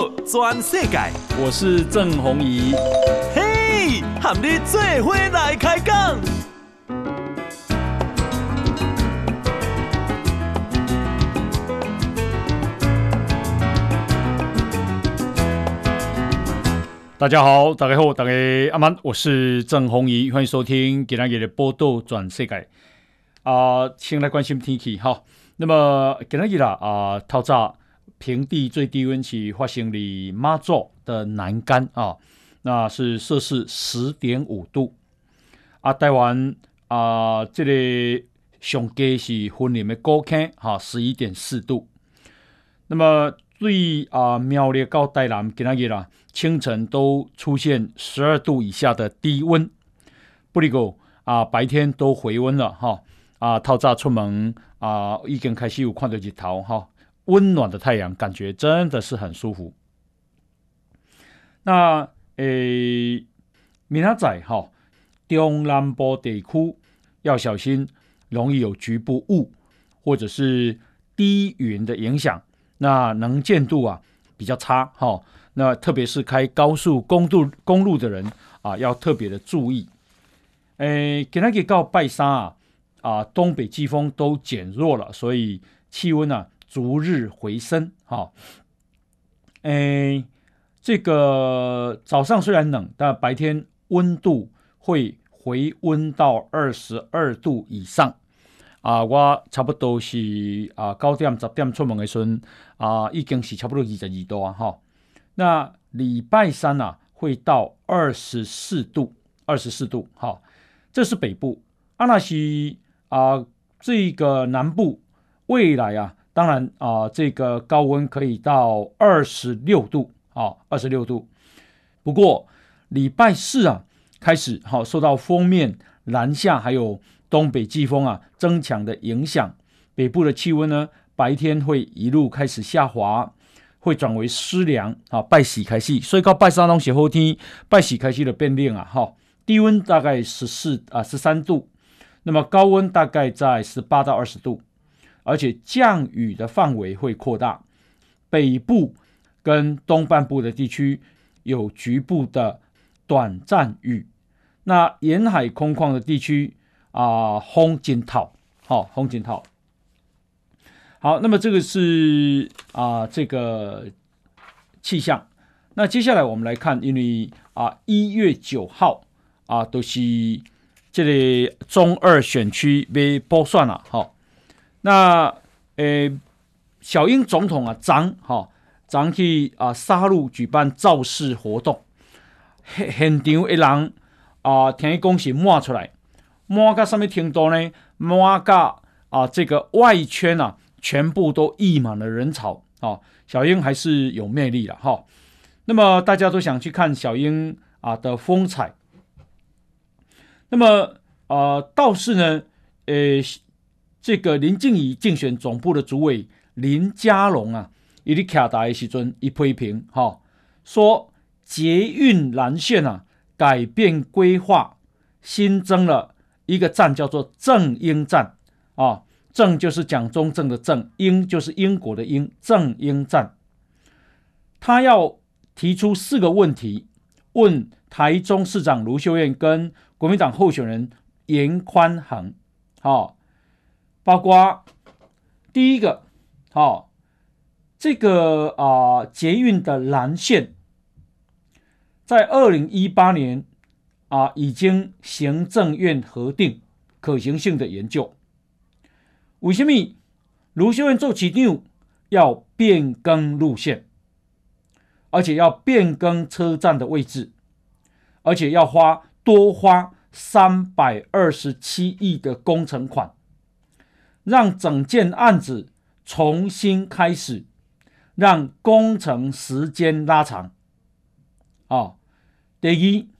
道全世界，我是郑宏仪。嘿，和你做伙来开讲。大家好，大家好，大家阿曼，我是郑宏仪，欢迎收听今天的报道全世界。啊、呃，先来关心天气哈。那么今天啦啊，透早。平地最低温是发生在马祖的南竿啊，那是摄氏十点五度。啊，台湾啊，这里上低是云林的高坑哈，十一点四度。那么最啊，苗栗到台南今日啦，清晨都出现十二度以下的低温。不过啊，白天都回温了哈。啊，透早出门啊，已经开始有看到日头哈。温暖的太阳，感觉真的是很舒服。那诶，明仔载哈，中南部地区要小心，容易有局部雾或者是低云的影响。那能见度啊比较差哈。那特别是开高速公路公路的人啊，要特别的注意。诶，今天到拜三啊，啊，东北季风都减弱了，所以气温呢，逐日回升，哈，诶，这个早上虽然冷，但白天温度会回温到二十二度以上，啊，我差不多是啊九点十点出门的时候，啊，已经是差不多二十二度啊，哈，那礼拜三啊会到二十四度，二十四度，哈，这是北部，啊，那是啊这个南部未来啊。当然啊，这个高温可以到二十六度啊，二十六度。不过礼拜四啊开始，好受到锋面南下还有东北季风啊增强的影响，北部的气温呢白天会一路开始下滑，会转为湿凉啊。拜喜开始，所以到拜三东西后天，拜喜开始的变冷啊，哈，低温大概十四啊十三度，那么高温大概在十八到二十度。而且降雨的范围会扩大，北部跟东半部的地区有局部的短暂雨，那沿海空旷的地区啊，风紧套，好，风紧套。好，那么这个是啊，这个气象。那接下来我们来看，因为啊，一月九号啊，都是这里中二选区被补选了，好。那呃，小英总统啊，昨哈昨去啊沙鹿举办造势活动，现场一人啊，听伊讲是满出来，满到什么程度呢？满到啊，这个外圈啊，全部都溢满了人潮啊。小英还是有魅力的哈。那么大家都想去看小英啊的风采。那么啊，倒是呢，呃。这个林静怡竞选总部的主委林佳龙啊，伊哩徛台的时阵，一批评哈，说捷运蓝线啊改变规划，新增了一个站，叫做正英站啊，正就是蒋中正的正，英就是英国的英，正英站。他要提出四个问题，问台中市长卢秀燕跟国民党候选人严宽恒，好。包括第一个，好、哦，这个啊、捷运的蓝线，在二零一八年啊、已经行政院核定可行性的研究。为什么卢秀燕做市长要变更路线，而且要变更车站的位置，而且要花多花三百二十七亿的工程款？让整件案子重新开始，让工程时间拉长。啊，第一，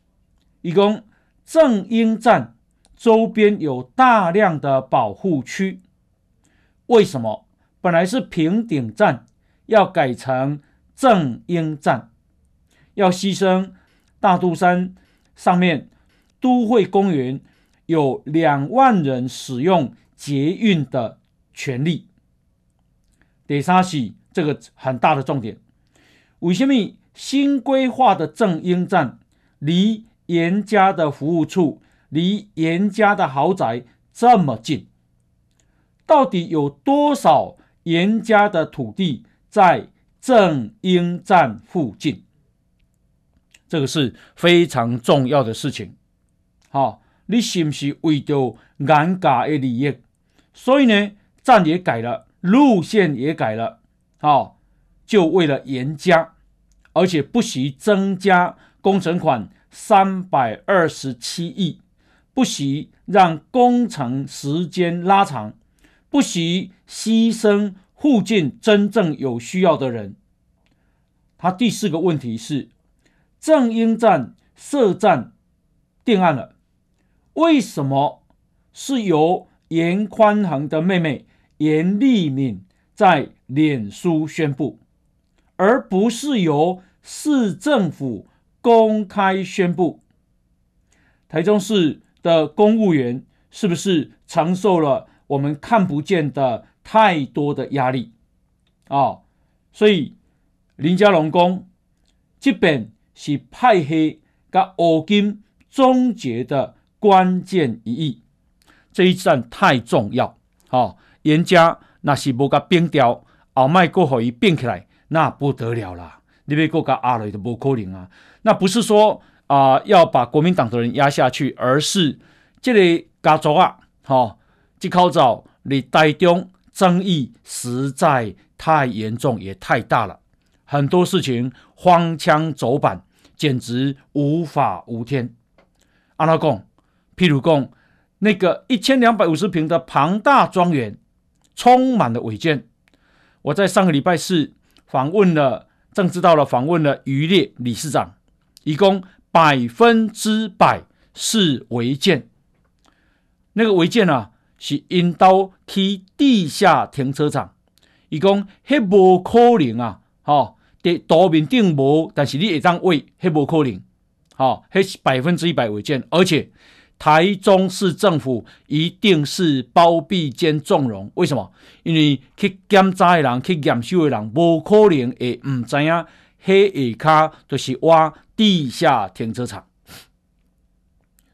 一共正英站周边有大量的保护区，为什么本来是平顶站要改成正英站？要牺牲大肚山上面都会公园有两万人使用。捷运的权利，第三是这个很大的重点。为什么新规划的正英站离严家的服务处、离严家的豪宅这么近？到底有多少严家的土地在正英站附近？这个是非常重要的事情。好，你是不是为着严家的利益？所以呢，站也改了，路线也改了。好。就为了严加，而且不惜增加工程款三百二十七亿，不惜让工程时间拉长，不惜牺牲附近真正有需要的人。他第四个问题是，正英站设站定案了，为什么是由严宽恒的妹妹严丽敏在脸书宣布？而不是由市政府公开宣布，台中市的公务员是不是承受了我们看不见的太多的压力啊、哦？所以林佳龙公这边是派黑跟欧金终结的关键一役，这一战太重要啊！严、家那是无个变掉，后麦过后一变起来。那不得了了，你别个个阿雷的不可能啊！那不是说啊、呃、要把国民党的人压下去，而是这里家族啊，好、哦，这口罩你台中争议实在太严重，也太大了，很多事情荒腔走板，简直无法无天。阿拉贡，譬如讲那个一千两百五十坪的庞大庄园，充满了违建。我在上个礼拜四。访问了政治到了，访问了渔猎理事长，一共百分之百是违建。那个违建啊，是引导去地下停车场，一共还无可能啊！好，在道面顶无，但是你会当位，还无可能。好，还是百分之一百违建，而且。台中市政府一定是包庇兼纵容，为什么？因为去检查的人、去验收的人，无可能会唔知影，迄下骹就是挖地下停车场。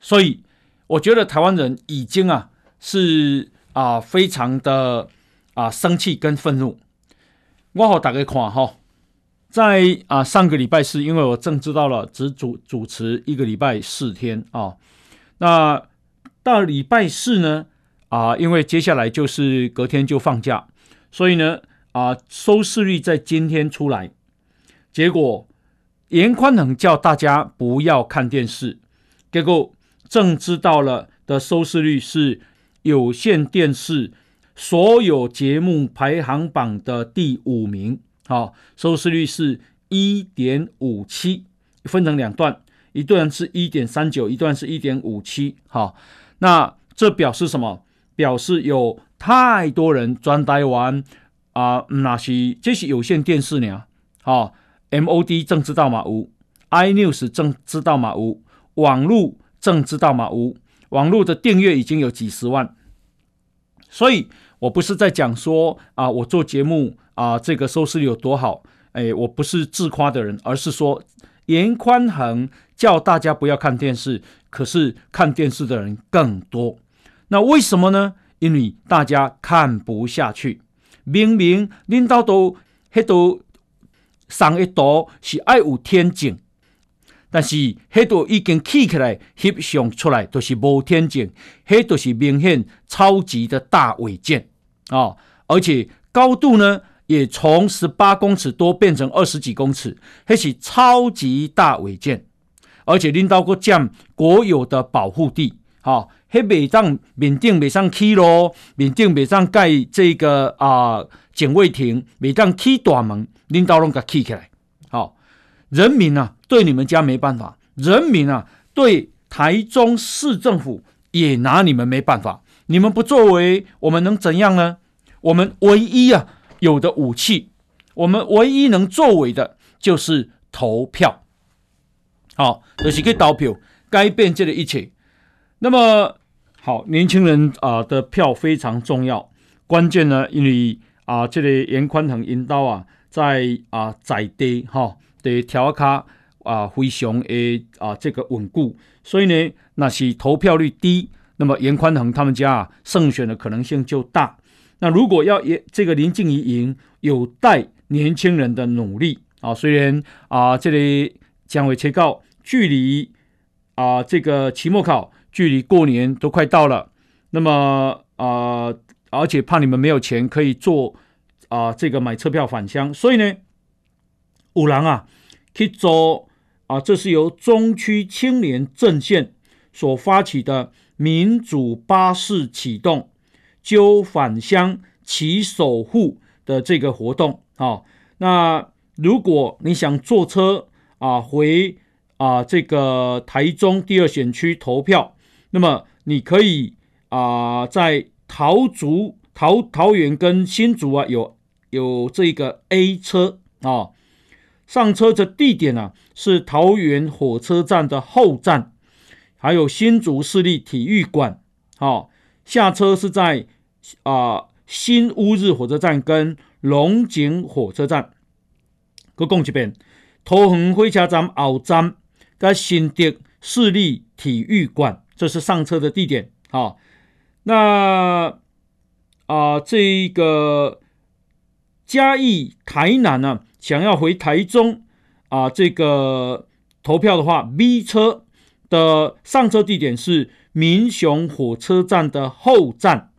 所以，我觉得台湾人已经啊是啊非常的啊生气跟愤怒。我好大家看哈，在啊上个礼拜四，因为我政治到了，只主主持一个礼拜四天啊。那到礼拜四呢？啊，因为接下来就是隔天就放假，所以呢，啊，收视率在今天出来，结果严宽恒叫大家不要看电视，结果正知道了的收视率是有线电视所有节目排行榜的第五名，好，收视率是一点五七，分成两段。一段是一点三九，一段是一点五七，哈，那这表示什么？表示有太多人专呆玩啊，那是这是有线电视呢，好，MOD 正知道吗？无，iNews 正知道吗？无，网络正知道吗？无，网络的订阅已经有几十万，所以我不是在讲说啊，我做节目啊，这个收视率有多好，哎，我不是自夸的人，而是说。严宽恒叫大家不要看电视，可是看电视的人更多。那为什么呢？因为大家看不下去。明明领导都迄度上一度是爱有天井，但是迄度已经起起来，翕相出来都是无天井，迄都是明显超级的大违建啊！而且高度呢？也从十八公尺多变成二十几公尺，那是超级大违建，而且领导过占国有的保护地，好，迄袂当面顶袂上起咯，面顶袂上盖这个啊、警卫亭，袂当起大门，领导拢甲起起来，好，人民啊对你们家没办法，人民啊对台中市政府也拿你们没办法，你们不作为，我们能怎样呢？我们唯一啊。有的武器，我们唯一能作为的就是投票，好，就是去投票，改变这个一切。那么好，年轻人啊的票非常重要，关键呢，因为啊，这里严宽恒引导啊，在啊在地哈的调卡啊非常的啊这个稳固，所以呢，那是投票率低，那么严宽恒他们家啊胜选的可能性就大。那如果要赢这个林静仪赢，有待年轻人的努力啊。虽然啊这里将会切告，距离啊这个期末考距离过年都快到了，那么啊而且怕你们没有钱可以做啊这个买车票返乡，所以呢，五郎啊去做啊，这是由中区青年阵线所发起的民主巴士启动。揪返乡骑守护的这个活动啊，那如果你想坐车啊回啊这个台中第二选区投票，那么你可以啊在桃竹桃桃园跟新竹啊有有这个 A 车啊，上车的地点呢、啊、是桃园火车站的后站，还有新竹市立体育馆，好，下车是在。啊、新乌日火车站跟龙井火车站，各讲一遍。桃园火车站后站跟新德市立体育馆，这是上车的地点。好、那啊、呃，这个嘉义、台南呢、啊，想要回台中啊、呃，这个投票的话，B 车的上车地点是民雄火车站的后站。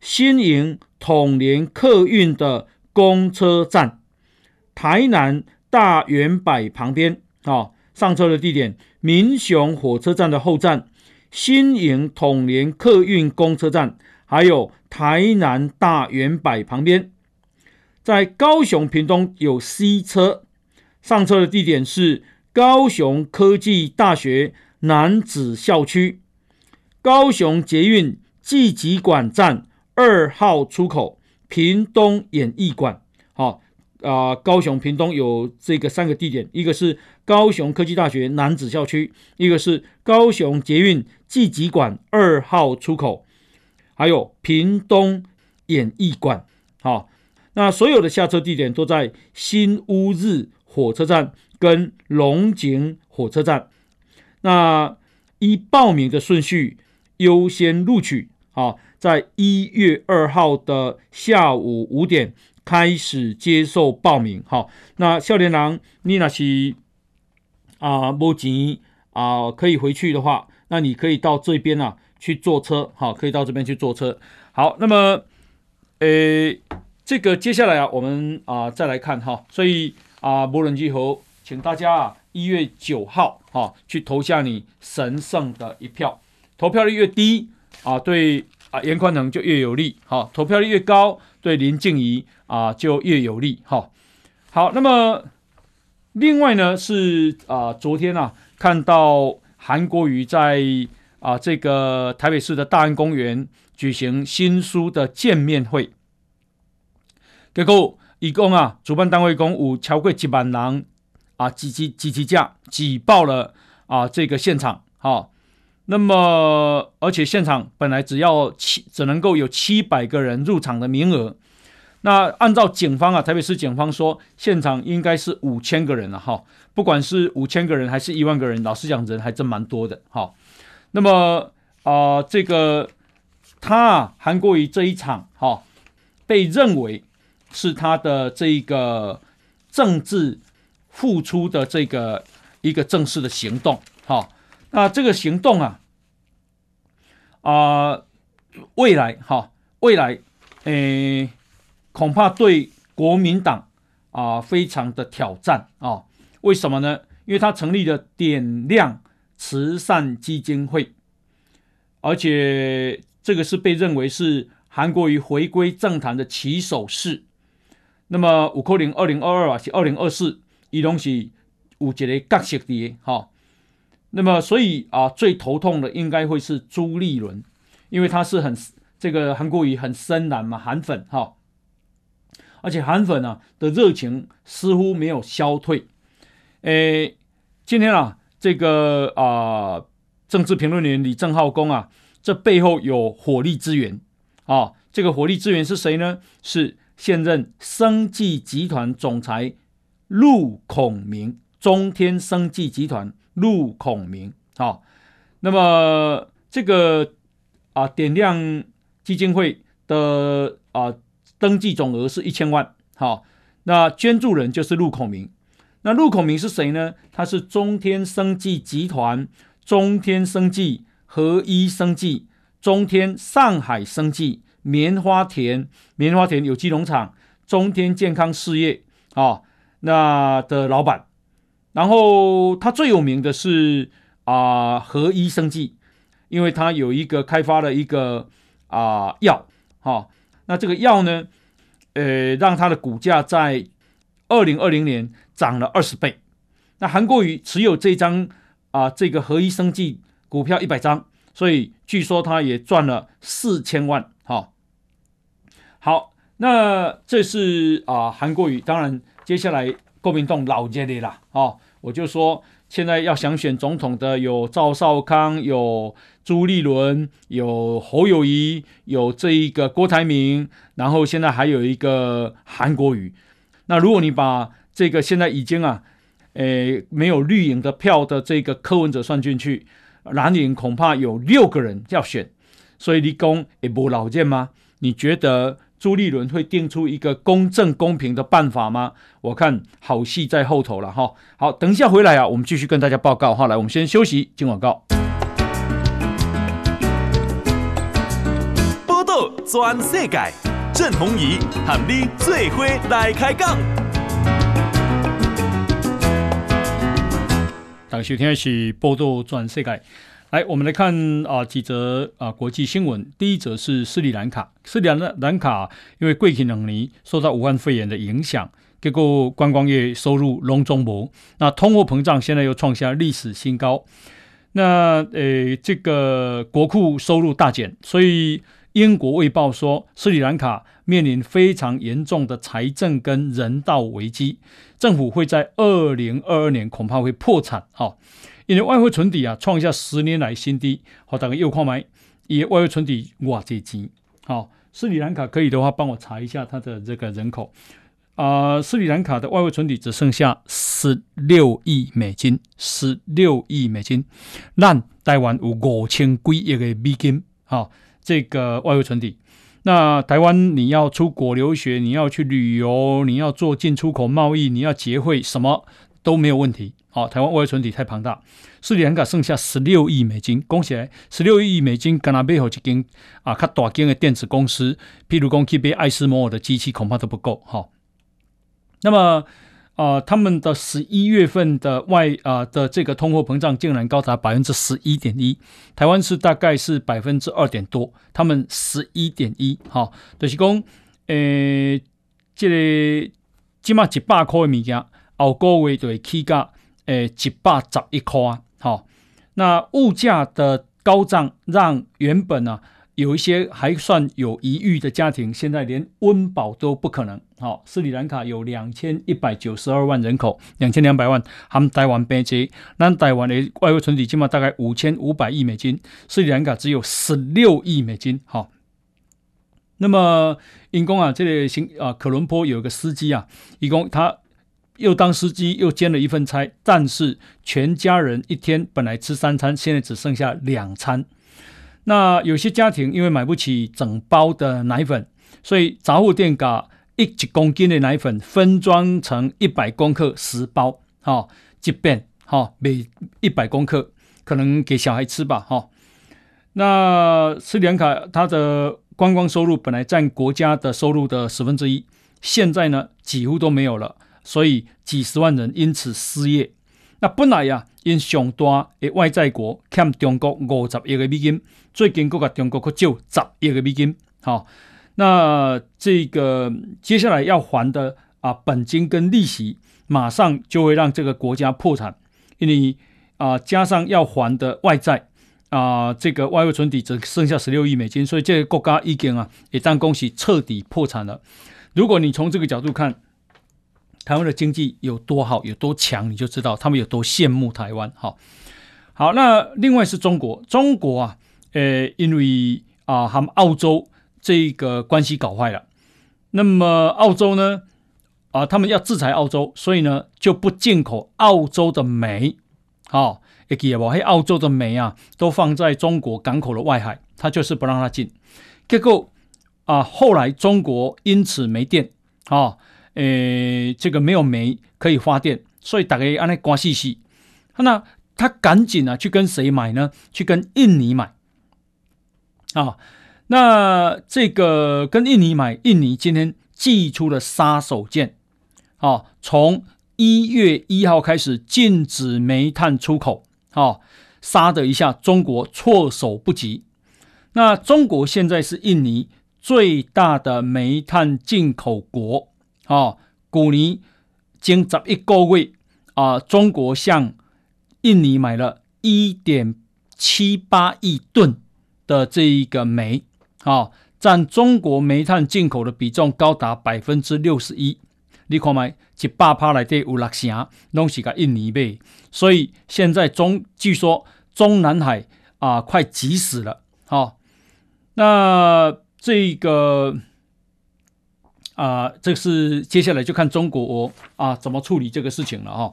新营统联客运的公车站，台南大远百旁边啊、上车的地点民雄火车站的后站，新营统联客运公车站，还有台南大远百旁边。在高雄屏东有 C 车，上车的地点是高雄科技大学南子校区，高雄捷运季疾馆站。二号出口，屏东演艺馆，好啊，高雄屏东有这个三个地点，一个是高雄科技大学楠梓校区，一个是高雄捷运季疾馆二号出口，还有屏东演艺馆，好，那所有的下车地点都在新乌日火车站跟龙井火车站，那依报名的顺序优先录取，好。在一月二号的下午五点开始接受报名。好，那少年郎，你那是啊，没钱啊，可以回去的话，那你可以到这边啊去坐车。好，可以到这边去坐车。好，那么，呃，这个接下来啊，我们啊再来看哈。所以啊，无论如何，请大家啊一月九号啊去投下你神圣的一票。投票率越低啊，对。啊，严宽能就越有利，好，投票率越高，对林静仪啊就越有利，哈，好，那么另外呢是啊，昨天啊看到韩国瑜在啊这个台北市的大安公园举行新书的见面会，结果一共啊主办单位共有超过一万人啊挤挤挤挤架挤爆了啊这个现场，哈。那么，而且现场本来只要七，只能够有七百个人入场的名额。那按照警方啊，台北市警方说，现场应该是五千个人了哈。不管是五千个人还是一万个人，老实讲，人还真蛮多的哈。那么啊、这个他，韩国瑜这一场哈，被认为是他的这个政治付出的这个一个正式的行动哈。那这个行动啊，啊、未来哈，未来，诶，恐怕对国民党啊、非常的挑战啊、为什么呢？因为他成立了点亮慈善基金会，而且这个是被认为是韩国瑜回归政坛的起手式。那么五扣零二零二二啊，是二零二四，伊东是有一个角色的哈。那么，所以啊，最头痛的应该会是朱立伦，因为他是很这个韩国瑜很深蓝嘛，韩粉哈，而且韩粉啊的热情似乎没有消退。诶，今天啊，这个啊，政治评论员李正浩公啊，这背后有火力支援啊，这个火力支援是谁呢？是现任生技集团总裁陆孔明，中天生技集团陆孔明。好，那么这个啊点亮基金会的啊登记总额是一千万。好，那捐助人就是陆孔明。那陆孔明是谁呢？他是中天生技集团、中天生技、合一生技、中天上海生技、棉花田、棉花田有机农场、中天健康事业啊、哦，那的老板。然后他最有名的是啊、合一生技，因为他有一个开发了一个啊、药，哈、那这个药呢，呃，让他的股价在二零二零年。涨了二十倍，那韩国瑜持有这张啊，这个合一生技股票一百张，所以据说他也赚了四千万。哈，好，那这是啊韩国瑜，当然接下来郭明栋老杰的啦。哦，我就说现在要想选总统的有赵少康，有朱立伦，有侯友宜，有这一个郭台铭，然后现在还有一个韩国瑜。那如果你把这个现在已经啊，诶，没有绿营的票的这个柯文哲算进去，蓝营恐怕有六个人要选，所以立功也不老见吗？你觉得朱立伦会定出一个公正公平的办法吗？我看好戏在后头了哈。好，等一下回来啊，我们继续跟大家报告哈。来，我们先休息，进广告。全世界，郑弘仪和你做伙来开讲。大家收听的是报道全世界，来，我们来看啊几则啊国际新闻。第一则是斯里兰卡，斯里兰卡因为过去两年受到武汉肺炎的影响，结果观光业收入拢总无，那通货膨胀现在又创下历史新高，那呃这个国库收入大减，所以英国卫报说斯里兰卡面临非常严重的财政跟人道危机。政府会在二零二二年恐怕会破产，哈，因为外汇存底啊创下十年来新低，好，大家又看买，以外汇存底哇这钱，好，斯里兰卡可以的话帮我查一下它的这个人口，啊、斯里兰卡的外汇存底只剩下十六亿美金，十六亿美金，咱台湾有五千几亿个美金，好，这个外汇存底。那台湾你要出国留学，你要去旅游，你要做进出口贸易，你要结汇，什么都没有问题。好，台湾外汇存底太庞大，斯里兰卡剩下十六亿美金，恭喜！十六亿美金，干那背后一间啊，较大间的电子公司，譬如讲去买艾斯摩尔的机器，恐怕都不够。好，那么。啊、呃，他们的十一月份的外啊、呃、的这个通货膨胀竟然高达百分之十一点一，台湾是大概是百分之二点多，他们十一点一，哈，就是讲，诶，这个起码一百块的物件，后个月就会起价，诶，一百十一块啊，好，那物价的高涨让原本啊。有一些还算有余裕的家庭，现在连温饱都不可能。好，斯里兰卡有两千一百九十二万人口，两千两百万，他们台湾边界，那台湾的外汇存底起码大概五千五百亿美金，斯里兰卡只有十六亿美金。好，那么因公啊，这里新啊，可伦坡有个司机啊，一共他又当司机又兼了一份差，但是全家人一天本来吃三餐，现在只剩下两餐。那有些家庭因为买不起整包的奶粉，所以杂货店把一几公斤的奶粉分装成一百公克十包，哈，即便哈每一百公克可能给小孩吃吧，哈。那斯里兰卡它的观光收入本来占国家的收入的十分之一，现在呢几乎都没有了，所以几十万人因此失业。那本来呀，因上大的外债国欠中国五十亿个美金，最近国甲中国去借十亿个美金。好，那这个接下来要还的啊本金跟利息，马上就会让这个国家破产，因为啊加上要还的外债啊，这个外汇存底只剩下十六亿美金，所以这个国家已经啊一旦恭喜彻底破产了。如果你从这个角度看。台湾的经济有多好，有多强，你就知道他们有多羡慕台湾。好，好，那另外是中国，中国啊，呃，因为啊，他们澳洲这个关系搞坏了，那么澳洲呢？啊，他们要制裁澳洲，所以呢就不进口澳洲的煤。好、哦，也记得不？嘿，澳洲的煤啊，都放在中国港口的外海，他就是不让它进。结果啊，后来中国因此没电啊，诶，这个没有煤可以发电，所以大家按那关系系。那他赶紧啊去跟谁买呢？去跟印尼买啊。那这个跟印尼买，印尼今天祭出了杀手锏，啊，从一月一号开始禁止煤炭出口，啊，杀的一下中国措手不及。那中国现在是印尼最大的煤炭进口国，啊，去年经十一个月啊，中国向印尼买了一点七八亿吨的这一个煤。啊，占中国煤炭进口的比重高达百分之六十一。你看嘛，一百趴来对有六成拢是个印尼卖，所以现在中据说中南海啊快急死了。好、那这个啊，这是接下来就看中国啊怎么处理这个事情了哈、啊。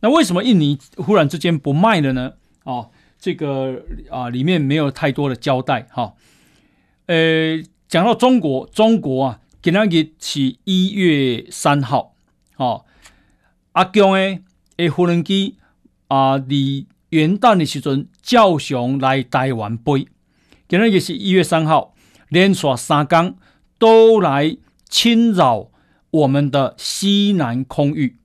那为什么印尼忽然之间不卖了呢？哦，这个啊里面没有太多的交代哈。呃，讲到中国，中国啊，今天是一月三号，哦，阿强诶，诶，无人机啊，离元旦的时阵，照常来台湾飞。今天也是一月三号，连续三天都来侵扰我们的西南空域，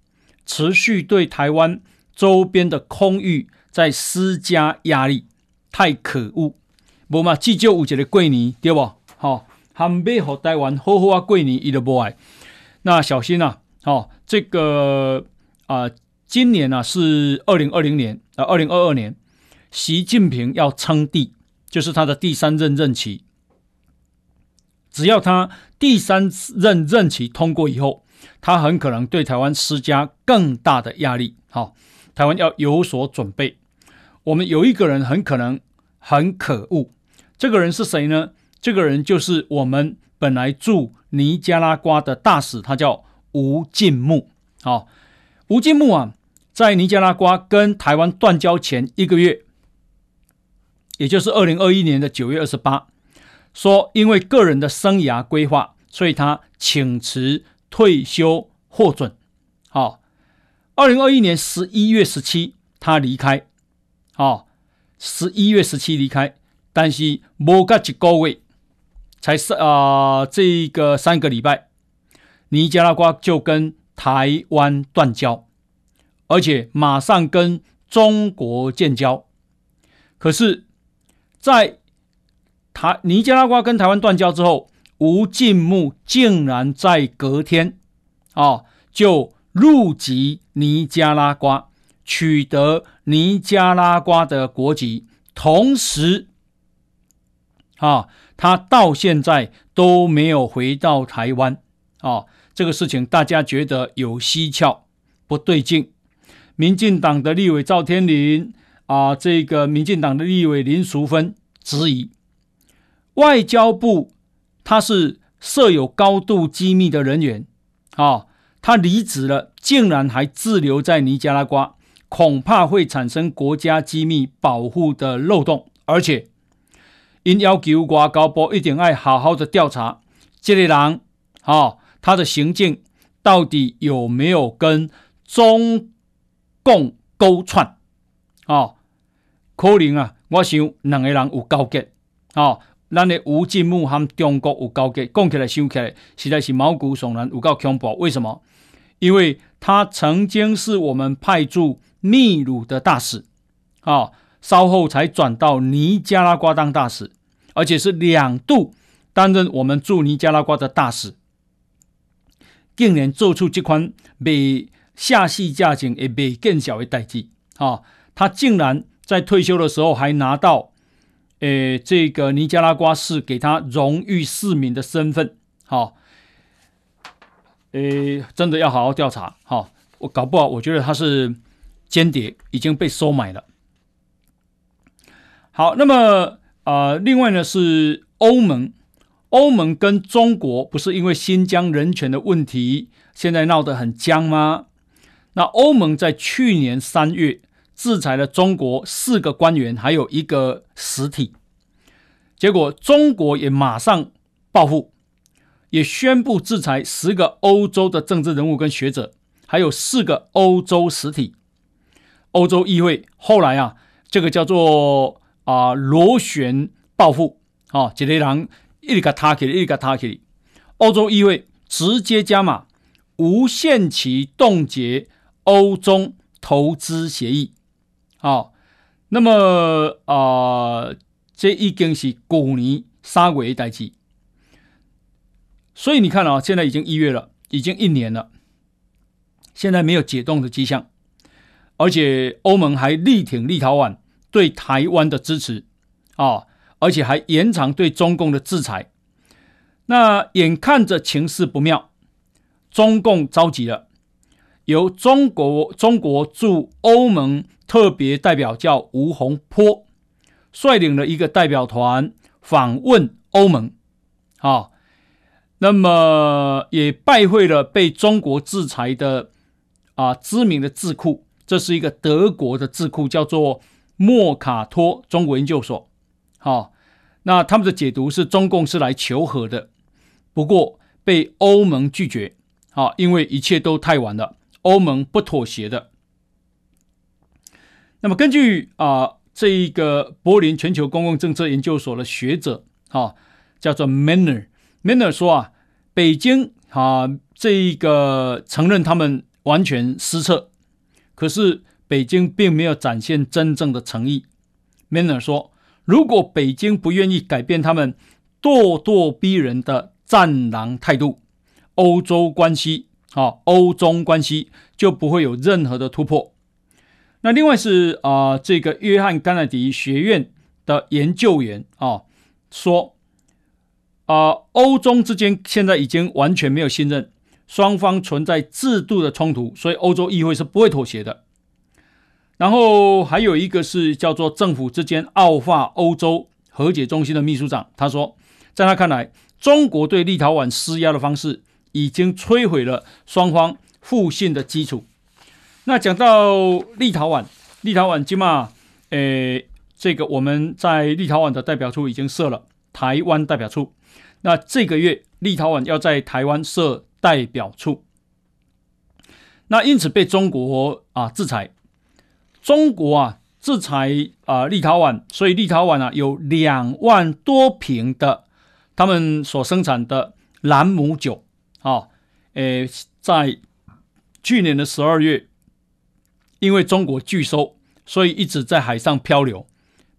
持续对台湾周边的空域在施加压力，太可恶。无嘛，至少有一个过年，对不？好，还没和台湾好好啊过年，伊都不爱。那小心啊！好，这个啊、今年呢、啊、是二零二零年啊，二零二二年，习近平要称帝，就是他的第三任任期。只要他第三任任期通过以后，他很可能对台湾施加更大的压力。好，台湾要有所准备。我们有一个人很可能很可恶。这个人是谁呢？这个人就是我们本来驻尼加拉瓜的大使，他叫吴敬木。好，吴敬木啊，在尼加拉瓜跟台湾断交前一个月，也就是二零二一年的九月二十八，说因为个人的生涯规划，所以他请辞退休获准。好，二零二一年十一月十七，他离开。哦，十一月十七离开。但是没个几个月，才是啊、这个三个礼拜，尼加拉瓜就跟台湾断交，而且马上跟中国建交。可是，在台尼加拉瓜跟台湾断交之后，吴进木竟然在隔天啊，就入籍尼加拉瓜，取得尼加拉瓜的国籍，同时。啊，他到现在都没有回到台湾啊！这个事情大家觉得有蹊跷，不对劲。民进党的立委赵天麟啊，这个民进党的立委林淑芬质疑外交部，他是设有高度机密的人员啊，他离职了，竟然还滞留在尼加拉瓜，恐怕会产生国家机密保护的漏洞，而且。因要求外交部一定要好好的调查这个人，哦，他的行径到底有没有跟中共勾串？哦，可能啊，我想两个人有交结，哦，咱的吴进木和中国有交结，讲起来想起来实在是毛骨悚然，有够恐怖。为什么？因为他曾经是我们派驻秘鲁的大使，啊、哦。稍后才转到尼加拉瓜当大使，而且是两度担任我们驻尼加拉瓜的大使，竟然做出这款被下戏价钱也被更小的代志啊！他竟然在退休的时候还拿到，诶，这个尼加拉瓜市给他荣誉市民的身份，好，诶，真的要好好调查，好，我搞不好，我觉得他是间谍，已经被收买了。好，那么、呃，另外呢是欧盟，欧盟跟中国不是因为新疆人权的问题现在闹得很僵吗？那欧盟在去年三月制裁了中国四个官员，还有一个实体，结果中国也马上报复，也宣布制裁十个欧洲的政治人物跟学者，还有四个欧洲实体。欧洲议会后来啊，这个叫做啊螺旋报复啊，杰雷狼一个塔克一个塔克，欧洲议会直接加码，无限期冻结。欧中投资协议，好，那么啊、这已经是去年三月的代际，所以你看啊，现在已经一月了，已经一年了，现在没有解冻的迹象，而且欧盟还力挺立陶宛对台湾的支持啊，而且还延长对中共的制裁，那眼看着情势不妙，中共着急了。由中国中国驻欧盟特别代表叫吴洪波率领了一个代表团访问欧盟，啊，那么也拜会了被中国制裁的啊知名的智库，这是一个德国的智库，叫做莫卡托中国研究所，好，那他们的解读是中共是来求和的，不过被欧盟拒绝，啊，因为一切都太晚了。欧盟不妥协的。那么，根据啊、这一个柏林全球公共政策研究所的学者啊，叫做 Manner，Manner 说啊，北京啊，这一个承认他们完全失策，可是北京并没有展现真正的诚意。Manner 说，如果北京不愿意改变他们咄咄逼人的战狼态度，欧洲关系。啊，欧中关系就不会有任何的突破。那另外是啊、这个约翰甘乃迪学院的研究员啊说啊、欧中之间现在已经完全没有信任，双方存在制度的冲突，所以欧洲议会是不会妥协的。然后还有一个是叫做政府之间奥化欧洲和解中心的秘书长，他说，在他看来，中国对立陶宛施压的方式。已经摧毁了双方互信的基础。那讲到立陶宛，立陶宛今嘛，诶，这个我们在立陶宛的代表处已经设了台湾代表处。那这个月立陶宛要在台湾设代表处，那因此被中国啊制裁。中国啊制裁啊立陶宛，所以立陶宛啊有两万多瓶的他们所生产的兰姆酒。啊，诶，在去年的十二月，因为中国拒收，所以一直在海上漂流。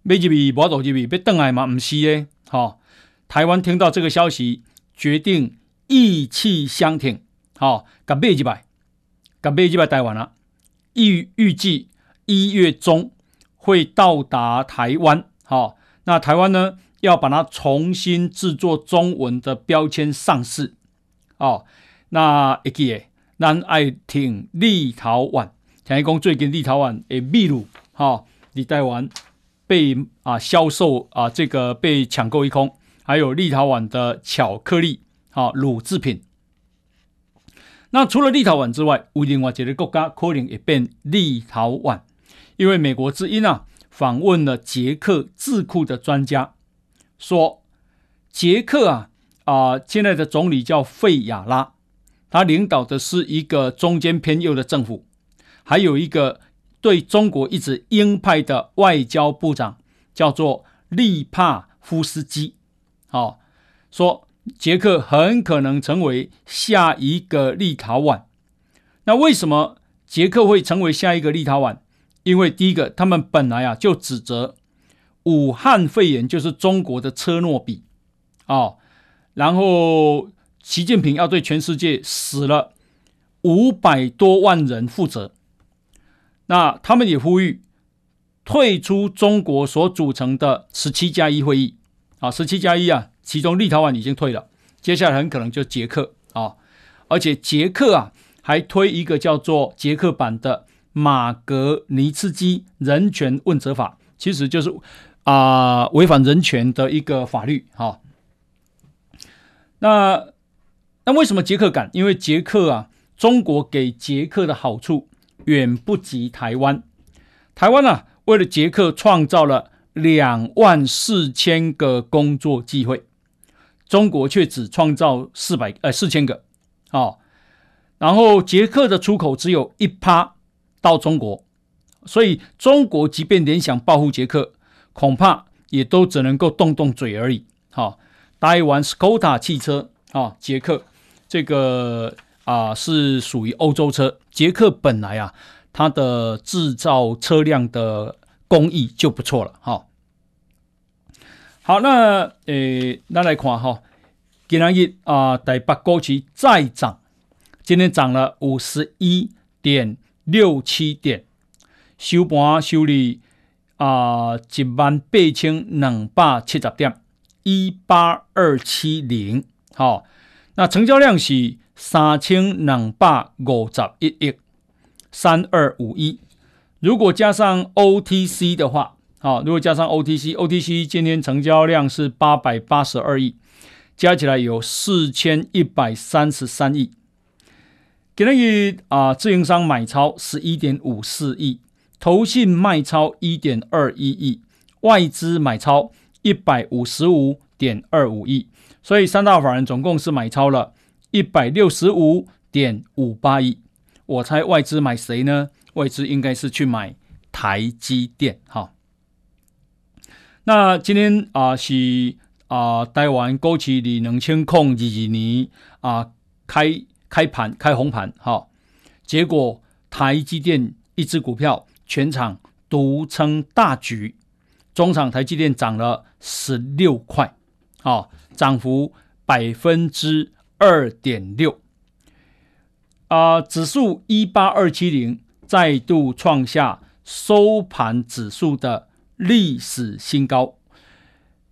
没几笔，不多几笔，被邓来嘛？不是耶。好，台湾听到这个消息，决定意气相挺。好，赶背几百，赶背几百台湾了。预预计一月中会到达台湾。好，那台湾呢，要把它重新制作中文的标签上市。哦，那一记诶，咱爱挺立陶宛，听讲最近立陶宛诶秘鲁，哈，立台湾被啊销售啊这个被抢购一空，还有立陶宛的巧克力，哈，乳制品。那除了立陶宛之外，有另外几个国家可能也变立陶宛，因为美国之音啊访问了捷克智库的专家，说捷克啊。啊、现在的总理叫费亚拉，他领导的是一个中间偏右的政府，还有一个对中国一直鹰派的外交部长，叫做利帕夫斯基。好、哦，说捷克很可能成为下一个立陶宛。那为什么捷克会成为下一个立陶宛？因为第一个，他们本来啊就指责武汉肺炎就是中国的车诺比，哦。然后，习近平要对全世界死了五百多万人负责。那他们也呼吁退出中国所组成的十七加一会议啊，十七加一啊，其中立陶宛已经退了，接下来很可能就捷克啊，而且捷克啊还推一个叫做捷克版的马格尼茨基人权问责法，其实就是啊违反人权的一个法律哈。那那为什么捷克敢？因为捷克啊，中国给捷克的好处远不及台湾。台湾啊，为了捷克创造了两万四千个工作机会，中国却只创造四百呃四千个。哦，然后捷克的出口只有一趴到中国，所以中国即便联想报复捷克，恐怕也都只能够动动嘴而已。好、哦，台湾 Skoda 汽车啊、哦，捷克这个啊、是属于欧洲车，捷克本来啊。它的制造车辆的工艺就不错了，哈。好，那诶，那来看哈，今日啊，台北股市再涨，今天涨了五十一点六七点，收盘收利啊一万八千两百七十点，一八二七零，好，那成交量是三千两百五十一亿。三二五一，如果加上 OTC 的话，好，如果加上 OTC，OTC 今天成交量是八百八十二亿，加起来有四千一百三十三亿。给了于啊，自营商买超十一点五四亿，投信卖超一点二一亿，外资买超一百五十五点二五亿，所以三大法人总共是买超了一百六十五点五八亿。我猜外资买谁呢？外资应该是去买台积电。哈，那今天啊、是啊、呃、台湾股市的两千零二二年啊开开盘开红盘。哈，结果台积电一只股票全场独撑大局，中场台积电涨了十六块，啊，涨幅百分之二点六。啊、指数一八二七零再度创下收盘指数的历史新高，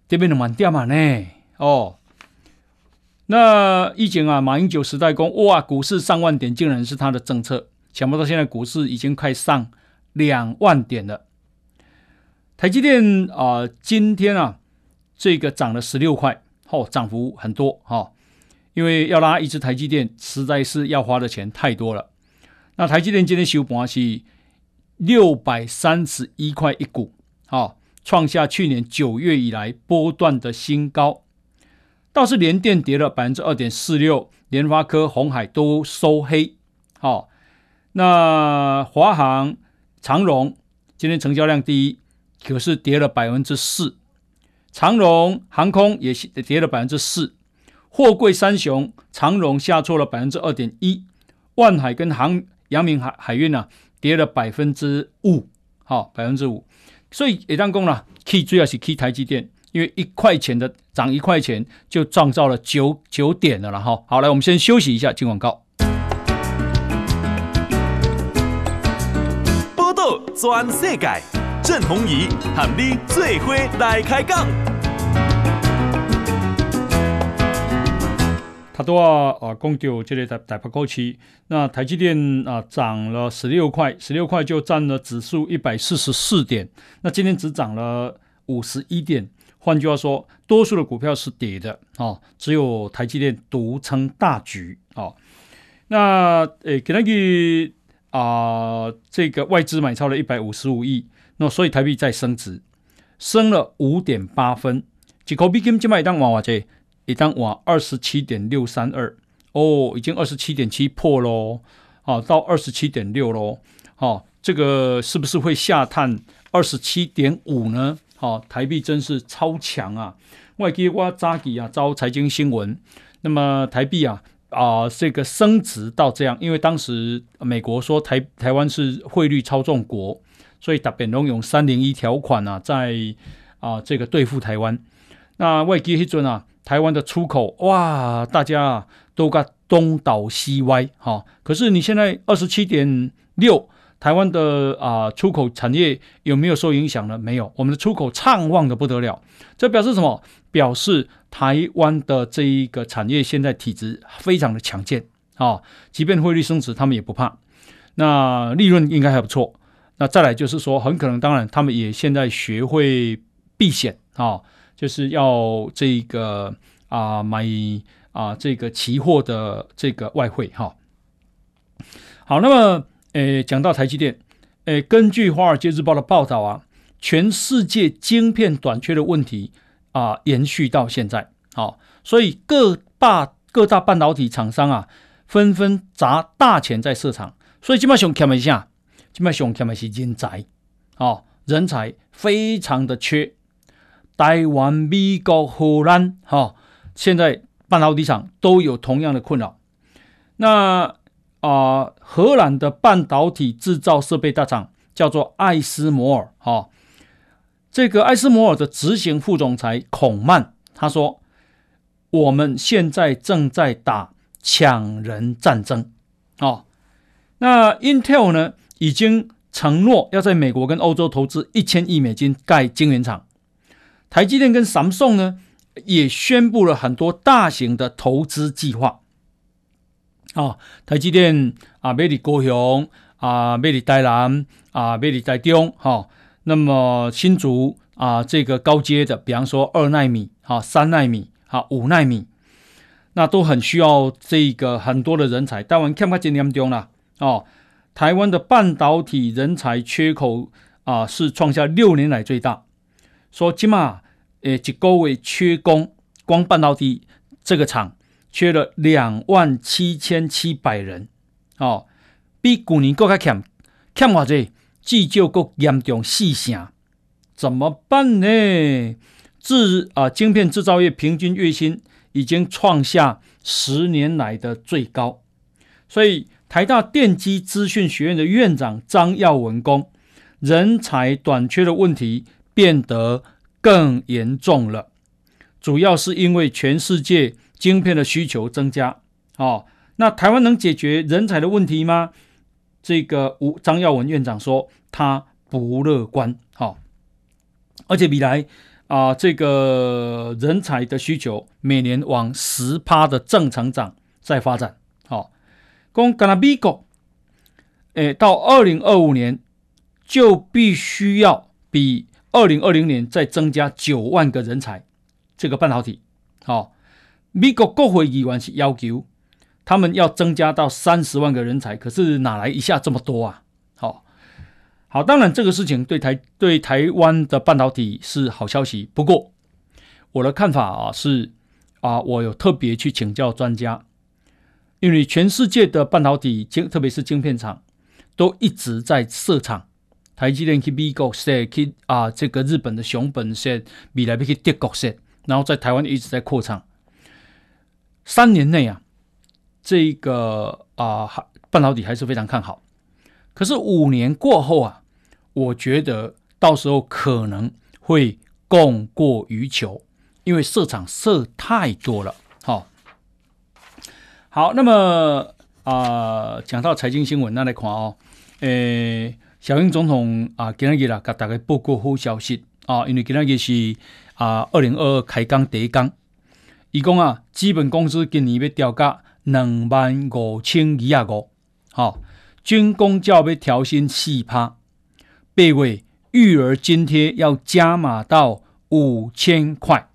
这边的满掉嘛呢？哦，那以前啊，马英九时代公哇，股市上万点竟然是他的政策，想不到现在股市已经快上两万点了。台积电啊、今天啊，这个涨了十六块，哦，涨幅很多哈。哦因为要拉一只台积电，实在是要花的钱太多了。那台积电今天收盘是六百三十一块一股，好，创下去年九月以来波段的新高。倒是联电跌了百分之二点四六，联发科、鸿海都收黑。好，那华航、长荣今天成交量第一，可是跌了百分之四。长荣航空也跌了百分之四。货柜三雄，长荣下挫了百分之二点一，万海跟航阳明海海运啊跌了百分之五，好百分之五，所以也当讲了，key 主要是 key 台积电，因为一块钱的涨一块钱就创造了九九点的了哈。好，来我们先休息一下，进广告。报道全世界，郑鸿仪喊你最伙来开讲。他都要啊，公掉这类台台北股市，那台积电啊涨了十六块，十六块就占了指数一百四十四点。那今天只涨了五十一点，换句话说，多数的股票是跌的啊，只有台积电独撑大局啊。那诶，给那个啊，这个外资买超了一百五十五亿，那所以台币在升值，升了五点八分，一口比金就卖当娃娃这。一旦往二十七点六三二哦，已经二十七点七破喽，好到二十七点六喽，好，这个是不是会下探二十七点五呢？好，台币真是超强啊！外给挖扎底啊，招财经新闻。那么台币啊啊，这个升值到这样，因为当时美国说台台湾是汇率操纵国，所以特别能用三零一条款啊，在啊这个对付台湾。那外给一尊啊。台湾的出口哇，大家都个东倒西歪哈。可是你现在二十七点六，台湾的啊、出口产业有没有受影响呢？没有，我们的出口畅旺的不得了。这表示什么？表示台湾的这一个产业现在体质非常的强健啊，即便汇率升值，他们也不怕。那利润应该还不错。那再来就是说，很可能，当然他们也现在学会避险啊。就是要这个啊买啊这个期货的这个外汇哈。好，那么诶讲到台积电，诶根据《华尔街日报》的报道啊，全世界晶片短缺的问题啊延续到现在，好，所以各大各大半导体厂商啊纷纷砸大钱在市场，所以基本上看一下，基本上看的是人才，哦，人才非常的缺。台湾、美国、荷兰，哈，现在半导体厂都有同样的困扰。那啊、荷兰的半导体制造设备大厂叫做艾斯摩尔，哈，这个艾斯摩尔的执行副总裁孔曼他说：“我们现在正在打抢人战争。”哦，那 Intel 呢，已经承诺要在美国跟欧洲投资一千亿美金盖晶圆厂。台积电跟 Samsung 呢，也宣布了很多大型的投资计划。啊，台积电啊，美丽高雄啊，美丽台南啊，美丽台中，哈，那么新竹啊，这个高阶的，比方说二奈米，哈，三奈米，哈，五奈米，那都很需要这个很多的人才。台湾看不见严重了，哦，台湾的半导体人才缺口啊，是创下六年来最大。说起码，诶，一个月缺工，光半导体这个厂缺了两万七千七百人，哦，比去年更加欠，欠偌济，制造更严重四成，怎么办呢？制啊，晶片制造业平均月薪已经创下十年来的最高，所以台大电机资讯学院的院长张耀文公，人才短缺的问题。变得更严重了，主要是因为全世界晶片的需求增加。哦，那台湾能解决人才的问题吗？这个吴张耀文院长说他不乐观。好，而且未来啊，这个人才的需求每年往十趴的正成长在发展。好，讲加拿大美国，诶，到二零二五年就必须要比。二零二零年再增加九万个人才，这个半导体，好、哦，美国国会议员是要求他们要增加到三十万个人才，可是哪来一下这么多啊？好、哦，好，当然这个事情对台对台湾的半导体是好消息，不过我的看法啊是啊，我有特别去请教专家，因为全世界的半导体晶，特别是晶片厂，都一直在设厂。台积电去美国设，去啊，这个日本的熊本设，未来要去德国设，然后在台湾一直在扩厂。三年内啊，这个啊半导体还是非常看好。可是五年过后啊，我觉得到时候可能会供过于求，因为设厂设太多了。好，好，那么啊，讲到财经新闻，那来看哦，诶。小英总统啊，今日啦，给大家报告好消息。啊，因为今日是啊，二零二二开工第一天，伊讲啊，基本工资今年要调价两万五千二十五，好，军公教要调薪四趴，八月育儿津贴要加码到五千块，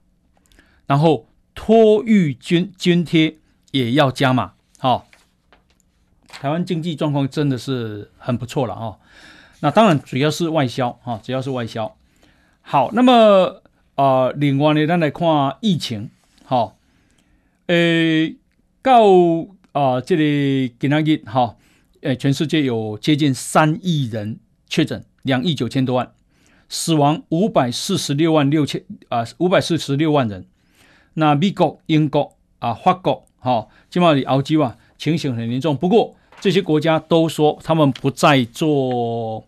然后托育津津贴也要加码，好，台湾经济状况真的是很不错了啊。那当然主要是外销哈，主要是外销。好，那么啊、呃，另外呢，咱来看疫情。好，诶，到啊这里今天日哈，诶，全世界有接近三亿人确诊，两亿九千多万，死亡五百四十六万六千啊，五百四十六万人。那美国、英国啊、法国，哈，基本上澳洲啊，情形很严重。不过这些国家都说他们不再做。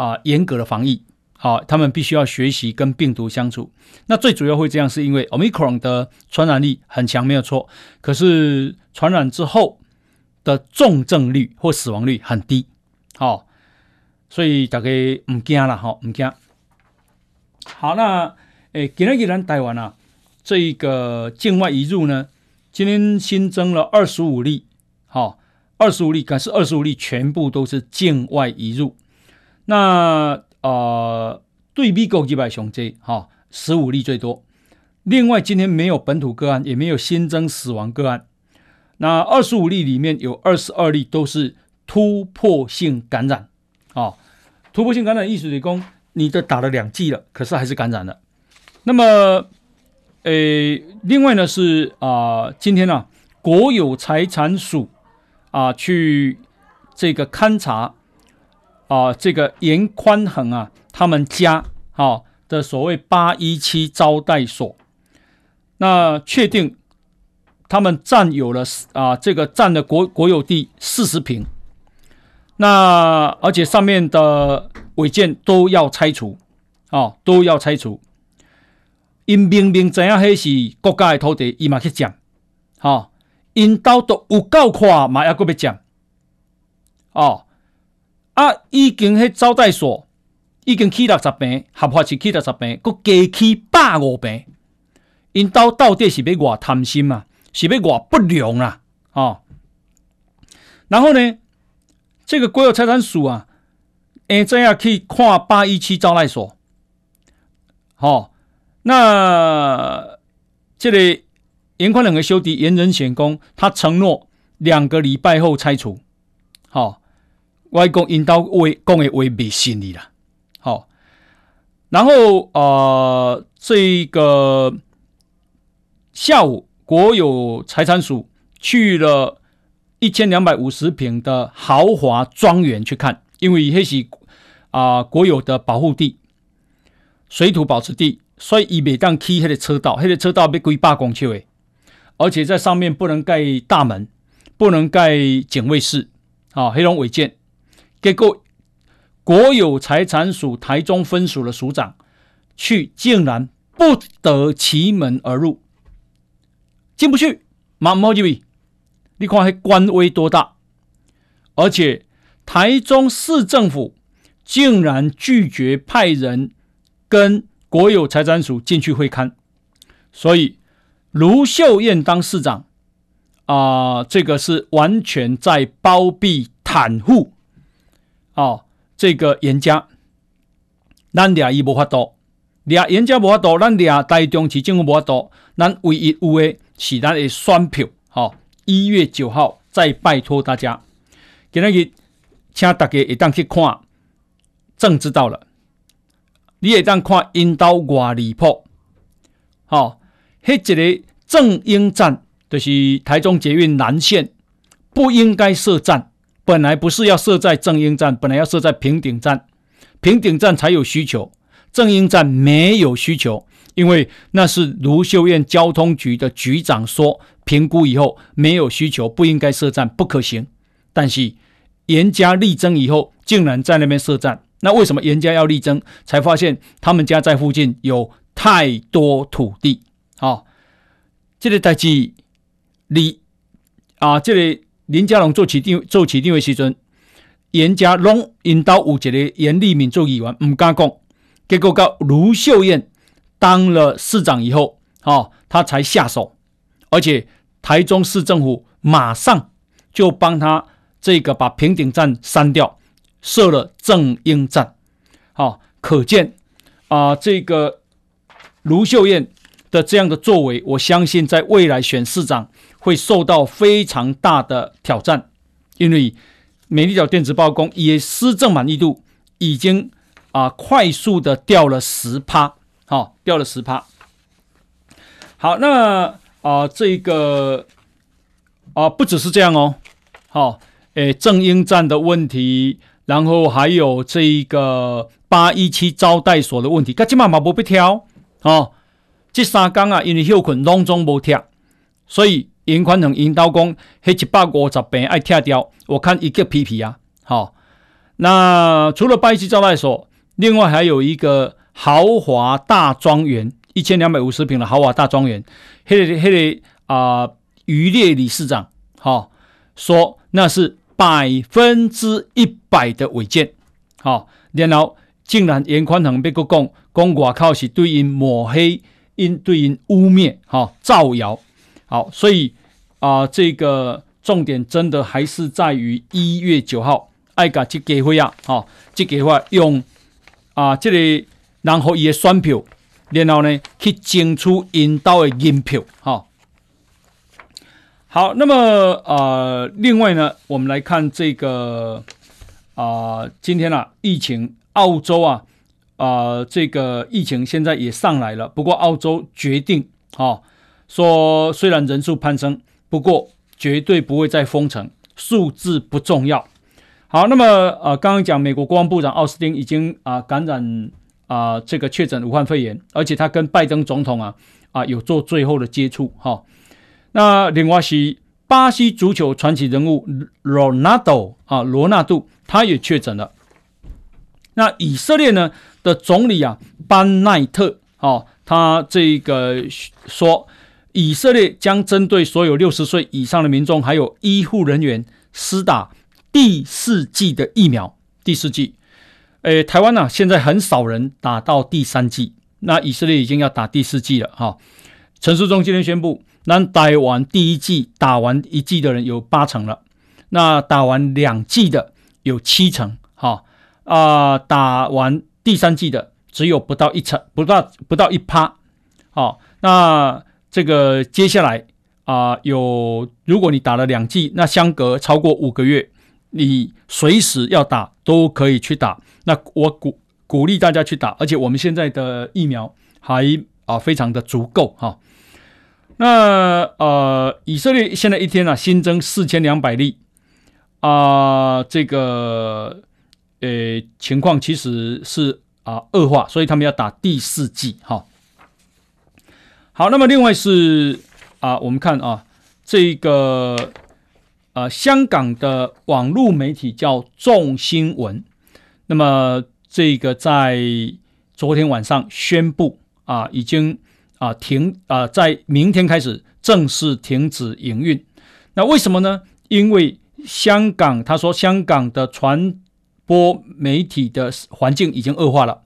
啊，严格的防疫，好、啊，他们必须要学习跟病毒相处。那最主要会这样，是因为 Omicron 的传染力很强，没有错。可是传染之后的重症率或死亡率很低，好、所以大家唔惊了，哈，唔惊。好，那诶，今天既然台湾啊，这一个境外移入呢，今天新增了二十五例，好、二十五例，可是二十五例全部都是境外移入。那呃，对比国几百雄 J 哈，十五例最多。另外，今天没有本土个案，也没有新增死亡个案。那二十五例里面有二十二例都是突破性感染。啊，突破性感染意思是说，你的打了两剂了，可是还是感染了。那么，诶，另外呢是啊、今天呢、啊，国有财产署啊去这个勘察啊，这个严宽恒啊他们家啊的所谓八一七招待所。那确定他们占有了啊，这个占了国国有地四十坪，那而且上面的违建都要拆除，啊，都要拆除。因明明知影迄是国家的土地，伊嘛去占，哈，因兜都有够宽嘛，还阁要占，哦，啊，已经迄招待所已经起六十平，合法是起六十坪，阁加起百五平。因到到底是要偌贪心嘛？是要偌不良啊？哦，然后呢，这个国有财产署啊，诶，这样去看八一七招待所，好、哦，那这里严宽两个兄弟严仁显公，他承诺两个礼拜后拆除，好、我讲因到为讲的为未信你了，好、然后呃，这个。下午，国有财产署去了一千两百五十坪的豪华庄园去看，因为那是啊、呃、国有的保护地、水土保持地，所以伊袂当起迄个车道，迄、那个车道要几百公去诶，而且在上面不能盖大门，不能盖警卫室，啊，黑龙违建。结果国有财产署台中分署的署长去，竟然不得其门而入。进不去，马毛几位？你看还官威多大？而且台中市政府竟然拒绝派人跟国有财产署进去会勘，所以卢秀燕当市长啊、呃，这个是完全在包庇袒护哦，这个颜家，咱俩伊无法度，俩颜家无法度，咱俩台中市政府无法度，咱唯一有诶。是咱的选票，好，一月九号再拜托大家，今日请大家一旦去看，正知道了，你会当看因兜外离谱，好，迄一个正英站就是台中捷运南线不应该设站，本来不是要设在正英站，本来要设在平顶站，平顶站才有需求，正英站没有需求。因为那是卢秀燕交通局的局长说，评估以后没有需求，不应该设站，不可行。但是严家力争以后，竟然在那边设站。那为什么严家要力争？才发现他们家在附近有太多土地。啊、这个代志，你啊，这个林佳龙做起定做起定位时阵，严家龙引导有一个颜利敏做议员，唔敢讲，结果到卢秀燕。当了市长以后，哦，他才下手，而且台中市政府马上就帮他这个把平顶站删掉，设了正英站，哦，可见啊、这个卢秀燕的这样的作为，我相信在未来选市长会受到非常大的挑战，因为美丽岛电子报公也施政满意度已经啊、呃、快速的掉了十趴。好、哦，掉了十趴。好，那啊、呃，这个啊、呃，不只是这样哦。好、哦，诶，正英站的问题，然后还有这个八一七招待所的问题，他今嘛嘛不被挑哦。这三天啊，因为休困拢总无拆，所以严宽恒引导讲，迄一百五十坪爱拆掉。我看一个屁屁啊。好、那除了八一七招待所，另外还有一个。豪华大庄园，一千两百五十平的豪华大庄园，那个那个啊，余烈理事长好、说那是百分之一百的违建，好、然后竟然严宽恒被告讲讲外靠是对因抹黑，因对因污蔑，哈、哦，造谣，好，所以啊、这个重点真的还是在于一月九号爱甲这个会啊，哈、哦，这个会用啊，这里、个。然后伊的选票然后呢去争取引导的银票。好，好，那么呃，另外呢，我们来看这个啊、今天啊，疫情，澳洲啊，啊、这个疫情现在也上来了。不过澳洲决定，哈、说虽然人数攀升，不过绝对不会再封城，数字不重要。好，那么呃，刚刚讲美国国防部长奥斯汀已经啊、感染啊、呃、这个确诊武汉肺炎，而且他跟拜登总统啊啊、有做最后的接触哈、那另外是巴西足球传奇人物罗纳多啊罗纳度，他也确诊了。那以色列呢的总理啊班奈特哦，他这个说，以色列将针对所有六十岁以上的民众还有医护人员施打。第四剂的疫苗，第四剂，诶，台湾呢、啊、现在很少人打到第三剂，那以色列已经要打第四剂了哈。陈世忠今天宣布，那打完第一剂、打完一剂的人有八成了，那打完两剂的有七成，哈。啊，打完第三剂的只有不到一成，不到不到一趴，好，那这个接下来啊，有如果你打了两剂，那相隔超过五个月。你随时要打都可以去打，那我鼓鼓励大家去打，而且我们现在的疫苗还啊非常的足够哈。那呃，以色列现在一天啊新增四千两百例啊，这个呃情况其实是啊恶化，所以他们要打第四剂哈。好，那么另外是啊，我们看啊这个。呃，香港的网络媒体叫众新闻，那么这个在昨天晚上宣布啊，已经啊停啊，在明天开始正式停止营运。那为什么呢？因为香港他说，香港的传播媒体的环境已经恶化了，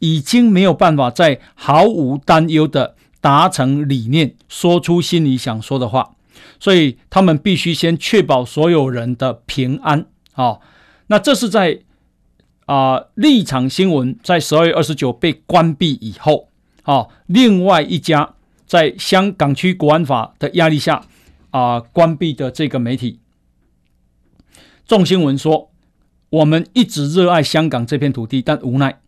已经没有办法再毫无担忧的达成理念，说出心里想说的话。所以他们必须先确保所有人的平安。啊、那这是在啊、立场新闻在十二月二十九被关闭以后。啊、另外一家在香港区国安法的压力下啊、关闭的这个媒体，众新闻说：我们一直热爱香港这片土地，但无奈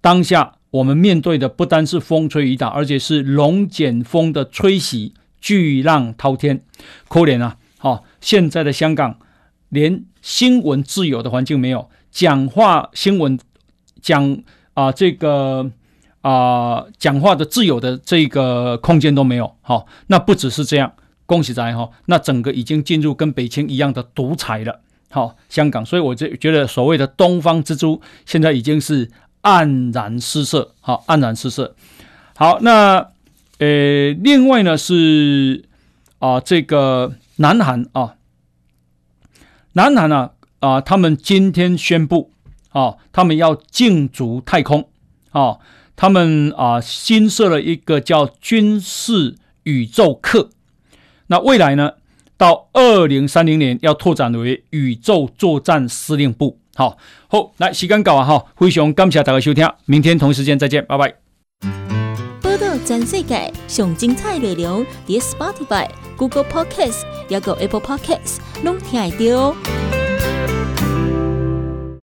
当下我们面对的不单是风吹雨打，而且是龙卷风的吹袭。巨浪滔天，可怜啊！好、哦，现在的香港连新闻自由的环境没有，讲话新闻讲啊、呃、这个啊、呃、讲话的自由的这个空间都没有。好、哦，那不只是这样，恭喜在哈，那整个已经进入跟北京一样的独裁了。好、哦，香港，所以我就觉得所谓的东方之珠现在已经是黯然失色。好、黯然失色。好，那。呃，另外呢是啊，这个南韩啊，南韩呢啊，他们今天宣布啊，他们要竞逐太空啊，他们啊新设了一个叫军事宇宙课，那未来呢，到二零三零年要拓展为宇宙作战司令部。好，好，来时间到啊，哈，非常感谢大家收听，明天同一时间再见，拜拜。全世界上精彩内容，伫 Spotify、Google Podcasts，还有 Apple Podcasts，拢听得到。